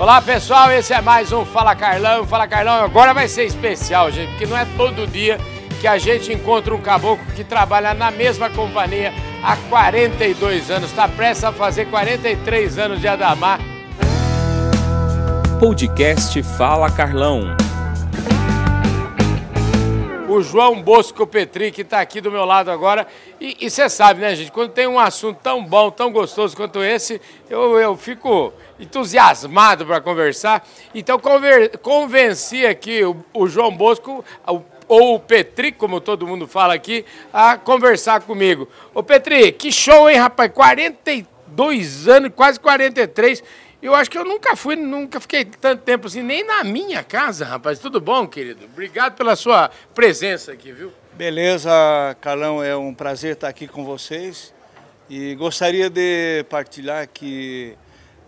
Olá pessoal, esse é mais um Fala Carlão. Fala Carlão agora vai ser especial, gente, porque não é todo dia que a gente encontra um caboclo que trabalha na mesma companhia há 42 anos, está prestes a fazer 43 anos de Adamar. Podcast Fala Carlão. O João Bosco Petri, que está aqui do meu lado agora. E você sabe, né, gente? Quando tem um assunto tão bom, tão gostoso quanto esse, eu, eu fico entusiasmado para conversar. Então, conver, convenci aqui o, o João Bosco, o, ou o Petri, como todo mundo fala aqui, a conversar comigo. Ô Petri, que show, hein, rapaz? 42 anos, quase 43. Eu acho que eu nunca fui, nunca fiquei tanto tempo assim, nem na minha casa, rapaz. Tudo bom, querido? Obrigado pela sua presença aqui, viu? Beleza, Carlão, é um prazer estar aqui com vocês. E gostaria de partilhar que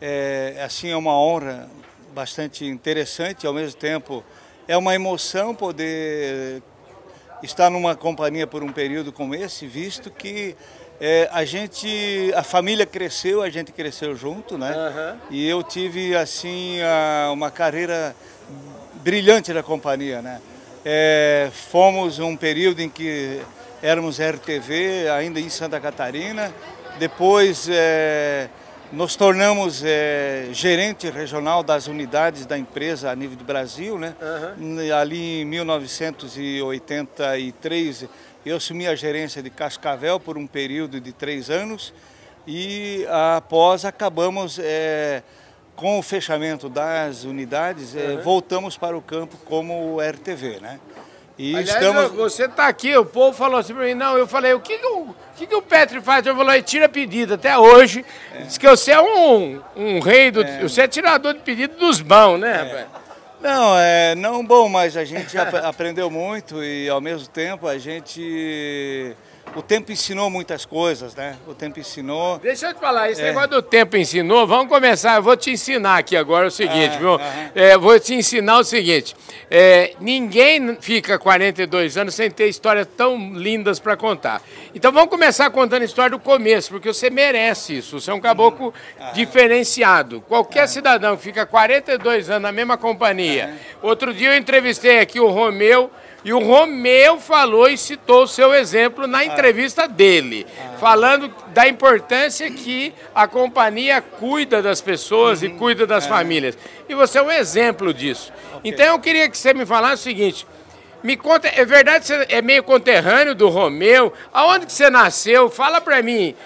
é, assim é uma honra bastante interessante, ao mesmo tempo é uma emoção poder estar numa companhia por um período como esse, visto que é, a gente, a família cresceu, a gente cresceu junto, né? Uhum. E eu tive assim uma carreira brilhante na companhia, né? É, fomos um período em que éramos RTV, ainda em Santa Catarina. Depois é, nos tornamos é, gerente regional das unidades da empresa a nível do Brasil, né? Uhum. Ali em 1983 eu assumi a gerência de Cascavel por um período de três anos e após acabamos é, com o fechamento das unidades, é, voltamos para o campo como RTV, né? E Aliás, estamos... você está aqui, o povo falou assim para mim, não, eu falei, o que, que, o, que, que o Petri faz? Eu falei, tira pedido, até hoje. É. Diz que você é um, um rei, do, é. você é tirador de pedido dos bons, né, é. rapaz? Não, é não bom, mas a gente aprendeu muito e ao mesmo tempo a gente o tempo ensinou muitas coisas, né? O tempo ensinou. Deixa eu te falar, esse é. negócio do tempo ensinou, vamos começar. Eu vou te ensinar aqui agora o seguinte, ah, viu? É, vou te ensinar o seguinte: é, ninguém fica 42 anos sem ter histórias tão lindas para contar. Então vamos começar contando a história do começo, porque você merece isso. Você é um caboclo ah, diferenciado. Qualquer ah. cidadão que fica 42 anos na mesma companhia. Outro dia eu entrevistei aqui o Romeu. E o Romeu falou e citou o seu exemplo na entrevista dele, falando da importância que a companhia cuida das pessoas uhum. e cuida das é. famílias. E você é um exemplo disso. Okay. Então eu queria que você me falasse o seguinte: me conta, é verdade que você é meio conterrâneo do Romeu? Aonde que você nasceu? Fala pra mim.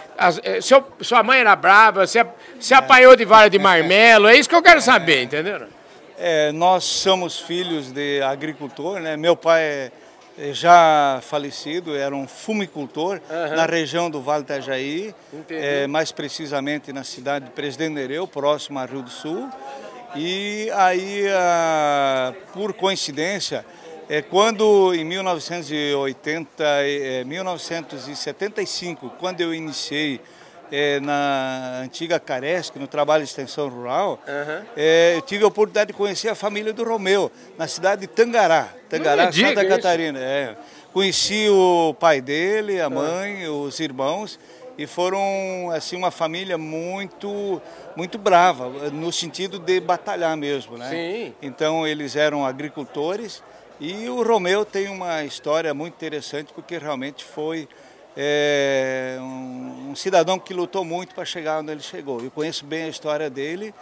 Eh, seu, sua mãe era brava, você, você é. apanhou de vara de marmelo, é isso que eu quero saber, entendeu? É, nós somos filhos de agricultor, né? Meu pai é, é já falecido, era um fumicultor uhum. na região do Vale Itajaí, é, mais precisamente na cidade de Presidente Nereu, próximo a Rio do Sul. E aí, ah, por coincidência, é, quando em 1980, é, 1975, quando eu iniciei é, na antiga Caresc, no trabalho de extensão rural, uhum. é, eu tive a oportunidade de conhecer a família do Romeu, na cidade de Tangará, Tangará, Santa Catarina. É. Conheci o pai dele, a mãe, uhum. os irmãos, e foram assim uma família muito muito brava, no sentido de batalhar mesmo, né? Sim. Então eles eram agricultores e o Romeu tem uma história muito interessante porque realmente foi é um, um cidadão que lutou muito para chegar onde ele chegou. Eu conheço bem a história dele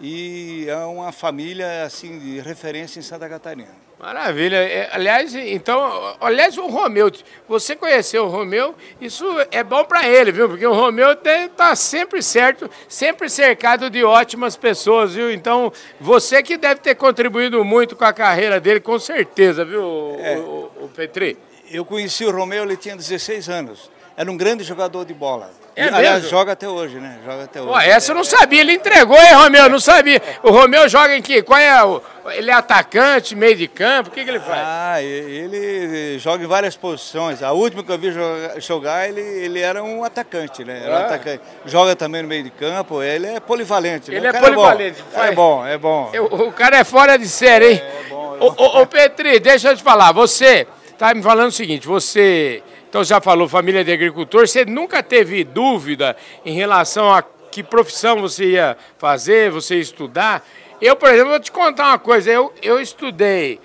e é uma família assim de referência em Santa Catarina. Maravilha. É, aliás, então, aliás, o Romeu, você conheceu o Romeu, isso é bom para ele, viu? Porque o Romeu está sempre certo, sempre cercado de ótimas pessoas, viu? Então, você que deve ter contribuído muito com a carreira dele, com certeza, viu, é. o, o, o Petri? Eu conheci o Romeu, ele tinha 16 anos. Era um grande jogador de bola. É aliás, joga até hoje, né? Joga até hoje. Pô, essa eu não sabia, ele entregou, hein, Romeu? Eu não sabia. O Romeu joga em que? Qual é o. Ele é atacante, meio de campo? O que, que ele faz? Ah, ele joga em várias posições. A última que eu vi jogar, ele, ele era um atacante, né? Era um ah. atacante. Joga também no meio de campo, ele é polivalente. Né? Ele né? é polivalente. É bom, é bom. É bom. O, o cara é fora de série, hein? É, é bom. É bom. Ô, ô, Petri, deixa eu te falar, você Tá me falando o seguinte, você então já falou família de agricultor, você nunca teve dúvida em relação a que profissão você ia fazer, você ia estudar. Eu, por exemplo, vou te contar uma coisa. Eu, eu estudei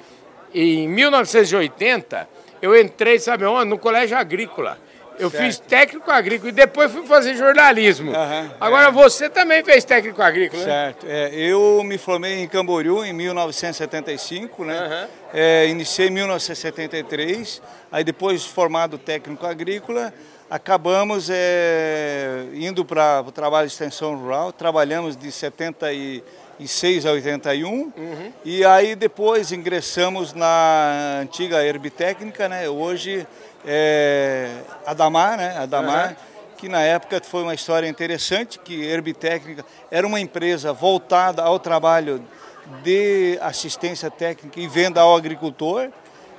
em 1980, eu entrei, sabe onde? No colégio agrícola. Eu certo. fiz técnico agrícola e depois fui fazer jornalismo. Uhum, Agora é. você também fez técnico agrícola, né? Certo. É, eu me formei em Camboriú em 1975, né? Uhum. É, iniciei em 1973, aí depois formado técnico agrícola, acabamos é, indo para o trabalho de extensão rural, trabalhamos de 76 a 81 uhum. e aí depois ingressamos na antiga Herbitécnica, né? Hoje é, Adamar, né? Adamar, uhum. que na época foi uma história interessante, que Herbitécnica era uma empresa voltada ao trabalho de assistência técnica e venda ao agricultor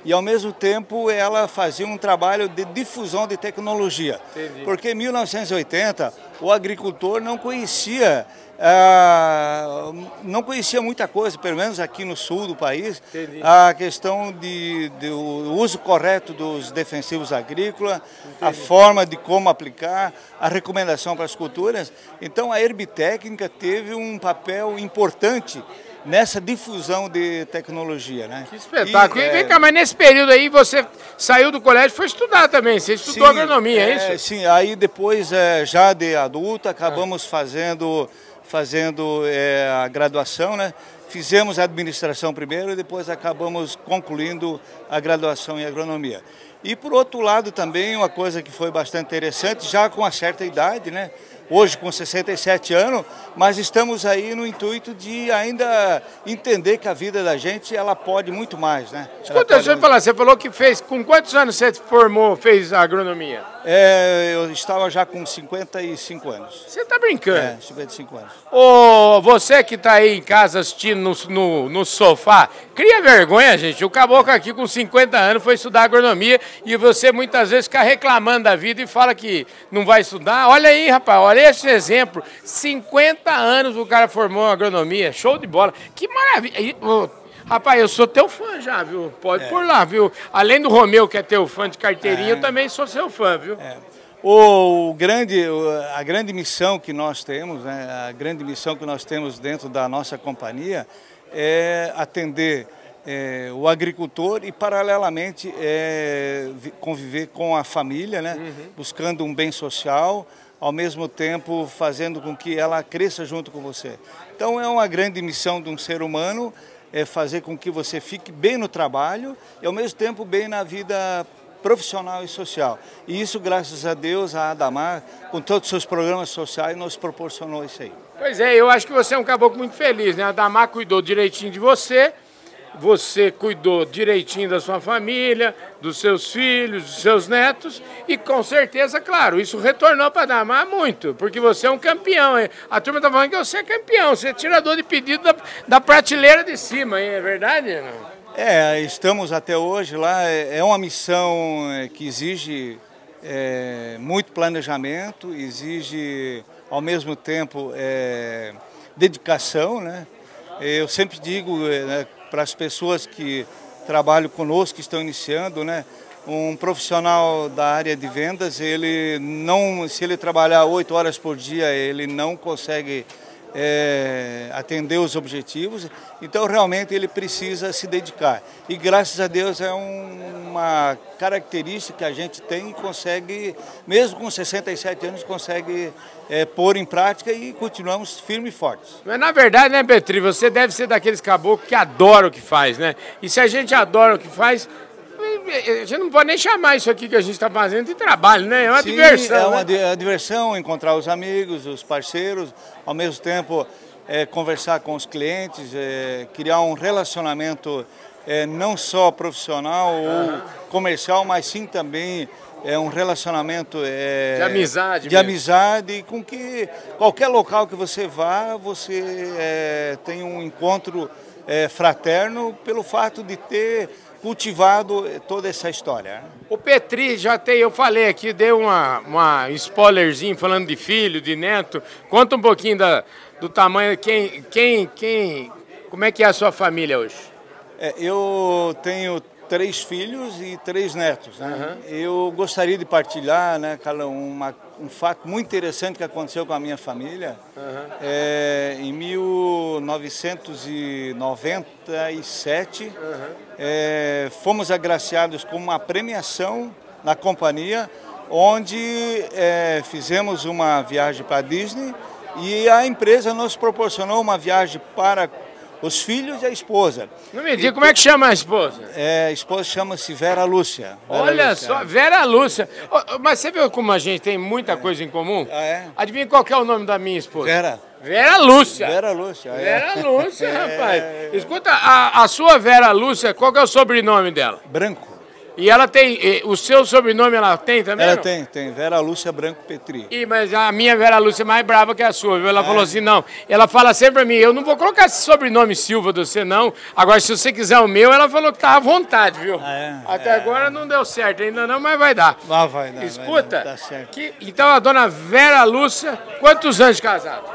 e ao mesmo tempo ela fazia um trabalho de difusão de tecnologia. Entendi. Porque em 1980 o agricultor não conhecia ah, não conhecia muita coisa, pelo menos aqui no sul do país, Entendi. a questão de, de, o uso correto dos defensivos agrícolas, Entendi. a forma de como aplicar, a recomendação para as culturas. Então a herbitécnica teve um papel importante nessa difusão de tecnologia, né? Que espetáculo. E, é... Vem cá, mas nesse período aí você saiu do colégio e foi estudar também, você estudou sim, agronomia, é, é, isso? Sim, aí depois, é, já de adulta, acabamos ah. fazendo, fazendo é, a graduação, né? Fizemos a administração primeiro e depois acabamos concluindo a graduação em agronomia. E por outro lado também, uma coisa que foi bastante interessante, já com uma certa idade, né? Hoje com 67 anos, mas estamos aí no intuito de ainda entender que a vida da gente ela pode muito mais, né? Escuta, deixa eu falar, você falou que fez, com quantos anos você formou, fez a agronomia? É, eu estava já com 55 anos. Você está brincando? É, 55 anos. Ô, você que está aí em casa assistindo no, no, no, sofá, cria vergonha, gente. O caboclo aqui com 50 anos foi estudar agronomia e você muitas vezes fica reclamando da vida e fala que não vai estudar. Olha aí, rapaz, olha esse exemplo. 50 anos o cara formou agronomia, show de bola. Que maravilha. Rapaz, eu sou teu fã já, viu? Pode é. por lá, viu? Além do Romeu, que é teu fã de carteirinha, é. eu também sou seu fã, viu? É. O grande, a grande missão que nós temos, né, a grande missão que nós temos dentro da nossa companhia é atender é, o agricultor e, paralelamente, é, conviver com a família, né, uhum. buscando um bem social, ao mesmo tempo fazendo com que ela cresça junto com você. Então, é uma grande missão de um ser humano é fazer com que você fique bem no trabalho e ao mesmo tempo bem na vida profissional e social. E isso, graças a Deus, a Adamar, com todos os seus programas sociais, nos proporcionou isso aí. Pois é, eu acho que você é um caboclo muito feliz, né? A Adamar cuidou direitinho de você, você cuidou direitinho da sua família, dos seus filhos, dos seus netos e com certeza, claro, isso retornou para Damar muito, porque você é um campeão. Hein? A turma está falando que você é campeão, você é tirador de pedido da, da prateleira de cima, hein? é verdade? Não? É, estamos até hoje lá, é, é uma missão é, que exige é, muito planejamento, exige ao mesmo tempo é, dedicação, né? Eu sempre digo, é, né, para as pessoas que trabalham conosco, que estão iniciando, né? Um profissional da área de vendas, ele não, se ele trabalhar oito horas por dia, ele não consegue é, atender os objetivos, então realmente ele precisa se dedicar. E graças a Deus é um, uma característica que a gente tem e consegue, mesmo com 67 anos, consegue é, pôr em prática e continuamos firmes e fortes. Mas na verdade, né, Petri, você deve ser daqueles caboclos que adora o que faz, né? E se a gente adora o que faz, a gente não pode nem chamar isso aqui que a gente está fazendo de trabalho, né? É uma Sim, diversão. É uma né? É diversão encontrar os amigos, os parceiros, ao mesmo tempo é, conversar com os clientes, é, criar um relacionamento é, não só profissional ou comercial, mas sim também é um relacionamento é, de amizade, de mesmo. amizade, com que qualquer local que você vá, você é, tem um encontro fraterno pelo fato de ter cultivado toda essa história. O Petri já tem, eu falei aqui, deu uma, uma spoilerzinho falando de filho, de neto. Conta um pouquinho da, do tamanho, quem, quem, quem, como é que é a sua família hoje? É, eu tenho três filhos e três netos. Né? Uhum. Eu gostaria de partilhar, né, Carlão, uma, um fato muito interessante que aconteceu com a minha família. Uhum. É, em 1997, uhum. é, fomos agraciados com uma premiação na companhia, onde é, fizemos uma viagem para a Disney e a empresa nos proporcionou uma viagem para os filhos e a esposa. Não me diga, como é que chama a esposa? É, a esposa chama-se Vera Lúcia. Vera Olha Lúcia. só, Vera Lúcia. Mas você viu como a gente tem muita é. coisa em comum? Ah, é? Adivinha qual é o nome da minha esposa? Vera. Vera Lúcia. Vera Lúcia. É. Vera Lúcia, rapaz. Escuta, a, a sua Vera Lúcia, qual é o sobrenome dela? Branco. E ela tem, o seu sobrenome ela tem também? Ela não? tem, tem. Vera Lúcia Branco Petri. E, mas a minha Vera Lúcia é mais brava que a sua, viu? Ela é. falou assim, não. Ela fala sempre pra mim, eu não vou colocar esse sobrenome Silva do você, não. Agora, se você quiser o meu, ela falou que tá à vontade, viu? Ah, é, Até é. agora não deu certo ainda não, mas vai dar. Ah, vai dar. Escuta, vai dar, tá certo. Que, então a dona Vera Lúcia, quantos anos de casado?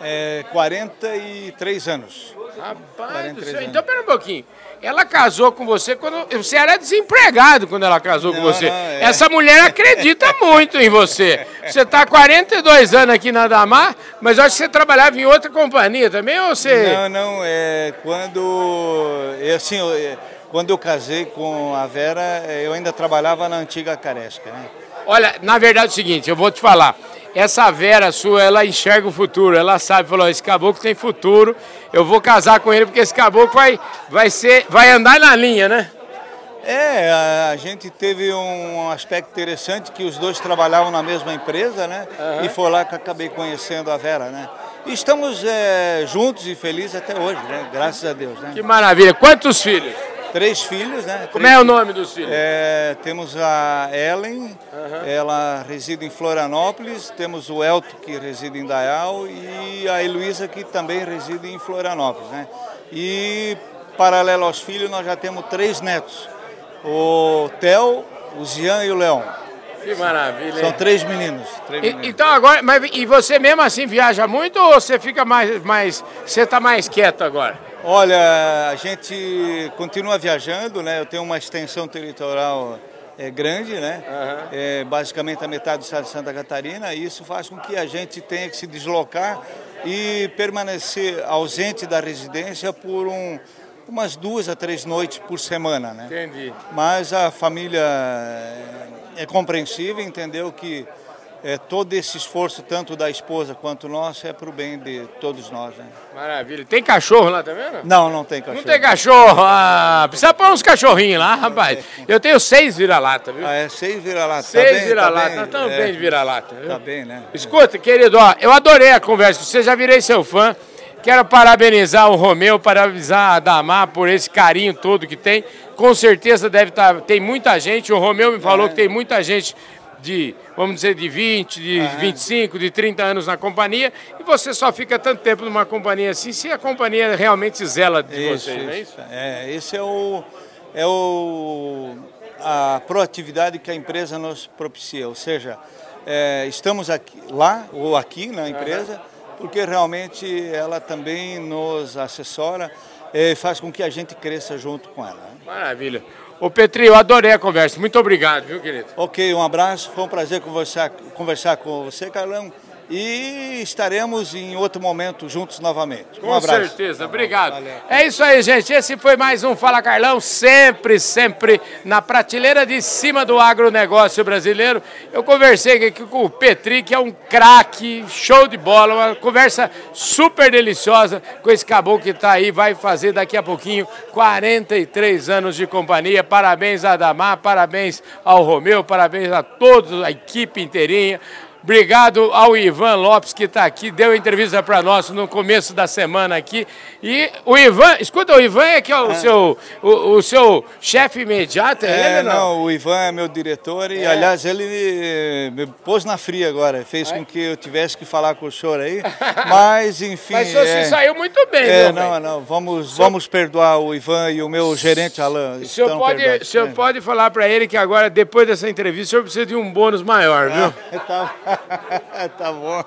É, 43 anos. Rapaz 43 anos. então pera um pouquinho. Ela casou com você quando. Você era desempregado quando ela casou não, com você. Não, é. Essa mulher acredita muito em você. Você está há 42 anos aqui na Damar, mas acho que você trabalhava em outra companhia também, ou você. Não, não. É, quando. É, assim, é, quando eu casei com a Vera, eu ainda trabalhava na antiga Caresca, né? Olha, na verdade é o seguinte, eu vou te falar essa Vera sua, ela enxerga o futuro, ela sabe, falou, esse caboclo tem futuro, eu vou casar com ele porque esse caboclo vai, vai, ser, vai andar na linha, né? É, a, gente teve um aspecto interessante que os dois trabalhavam na mesma empresa, né? Uhum. E foi lá que acabei conhecendo a Vera, né? E estamos é, juntos e felizes até hoje, né? Graças a Deus, né? Que maravilha. Quantos filhos? Três filhos, né? Como é o nome dos filhos? É, temos a Ellen, uhum. ela reside em Florianópolis, temos o Elton, que reside em Dayal, e a Heloísa, que também reside em Florianópolis, né? E, paralelo aos filhos, nós já temos três netos, o Theo, o Zian e o Leão. Que maravilha. São três meninos. Três meninos. E, então agora, mas, e você mesmo assim viaja muito ou você fica mais, mais você está mais quieto agora? Olha, a gente continua viajando, né? Eu tenho uma extensão territorial é, grande, né? Uhum. É, basicamente a metade do estado de Santa Catarina, e isso faz com que a gente tenha que se deslocar e permanecer ausente da residência por um, umas duas a três noites por semana, né? Entendi. Mas a família é compreensível, entendeu que é, todo esse esforço, tanto da esposa quanto nosso, é para o bem de todos nós. Né? Maravilha. Tem cachorro lá também? Não, não tem cachorro. Não tem cachorro? Ah, precisa pôr uns cachorrinhos lá, rapaz. Eu tenho seis vira-lata, viu? Ah, é? Seis vira-lata. Seis tá vira-lata. Nós estamos é, bem de vira-lata. Tá bem, né? Escuta, querido, ó, eu adorei a conversa. Você já virei seu fã. Quero parabenizar o Romeu, parabenizar a Damar por esse carinho todo que tem. Com certeza deve estar. Tá, tem muita gente. O Romeu me falou é. que tem muita gente de, vamos dizer, de 20, de uhum. 25, de 30 anos na companhia, e você só fica tanto tempo numa companhia assim se a companhia realmente zela de isso, você, isso. não é isso? É, esse é o, é o, a proatividade que a empresa nos propicia, ou seja, é, estamos aqui, lá ou aqui na empresa, uhum. Porque realmente ela também nos assessora e faz com que a gente cresça junto com ela. Né? Maravilha. Ô Petri, eu adorei a conversa. Muito obrigado, viu, querido? Ok, um abraço. Foi um prazer conversar, conversar com você, Carlão e estaremos em outro momento juntos novamente. Um Com abraço. certeza, obrigado. Valeu. É isso aí, gente. Esse foi mais um Fala Carlão, sempre, sempre na prateleira de cima do agronegócio brasileiro. Eu conversei aqui com o Petri, que é um craque, show de bola, uma conversa super deliciosa com esse caboclo que está aí, vai fazer daqui a pouquinho 43 anos de companhia. Parabéns a Adamar, parabéns ao Romeu, parabéns a toda a equipe inteirinha. Obrigado ao Ivan Lopes, que está aqui, deu entrevista para nós no começo da semana aqui. E o Ivan, escuta, o Ivan é que é o é. seu, o, o seu chefe imediato, é, ele, não? não? o Ivan é meu diretor e, é. aliás, ele me, me, pôs na fria agora, fez com que eu tivesse que falar com o senhor aí, mas enfim... mas você é, saiu muito bem, é, Não, não, vamos, vamos perdoar o Ivan e o meu gerente Alain. O senhor, pode, o senhor é. pode falar para ele que agora, depois dessa entrevista, o senhor precisa de um bônus maior, viu? Ah, tá. tá bom.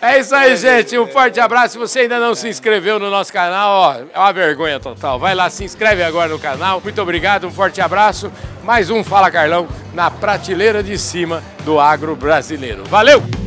É isso aí, gente. Um forte abraço. Se você ainda não se inscreveu no nosso canal, ó, é uma vergonha total. Vai lá, se inscreve agora no canal. Muito obrigado, um forte abraço. Mais um Fala Carlão na prateleira de cima do agro brasileiro. Valeu!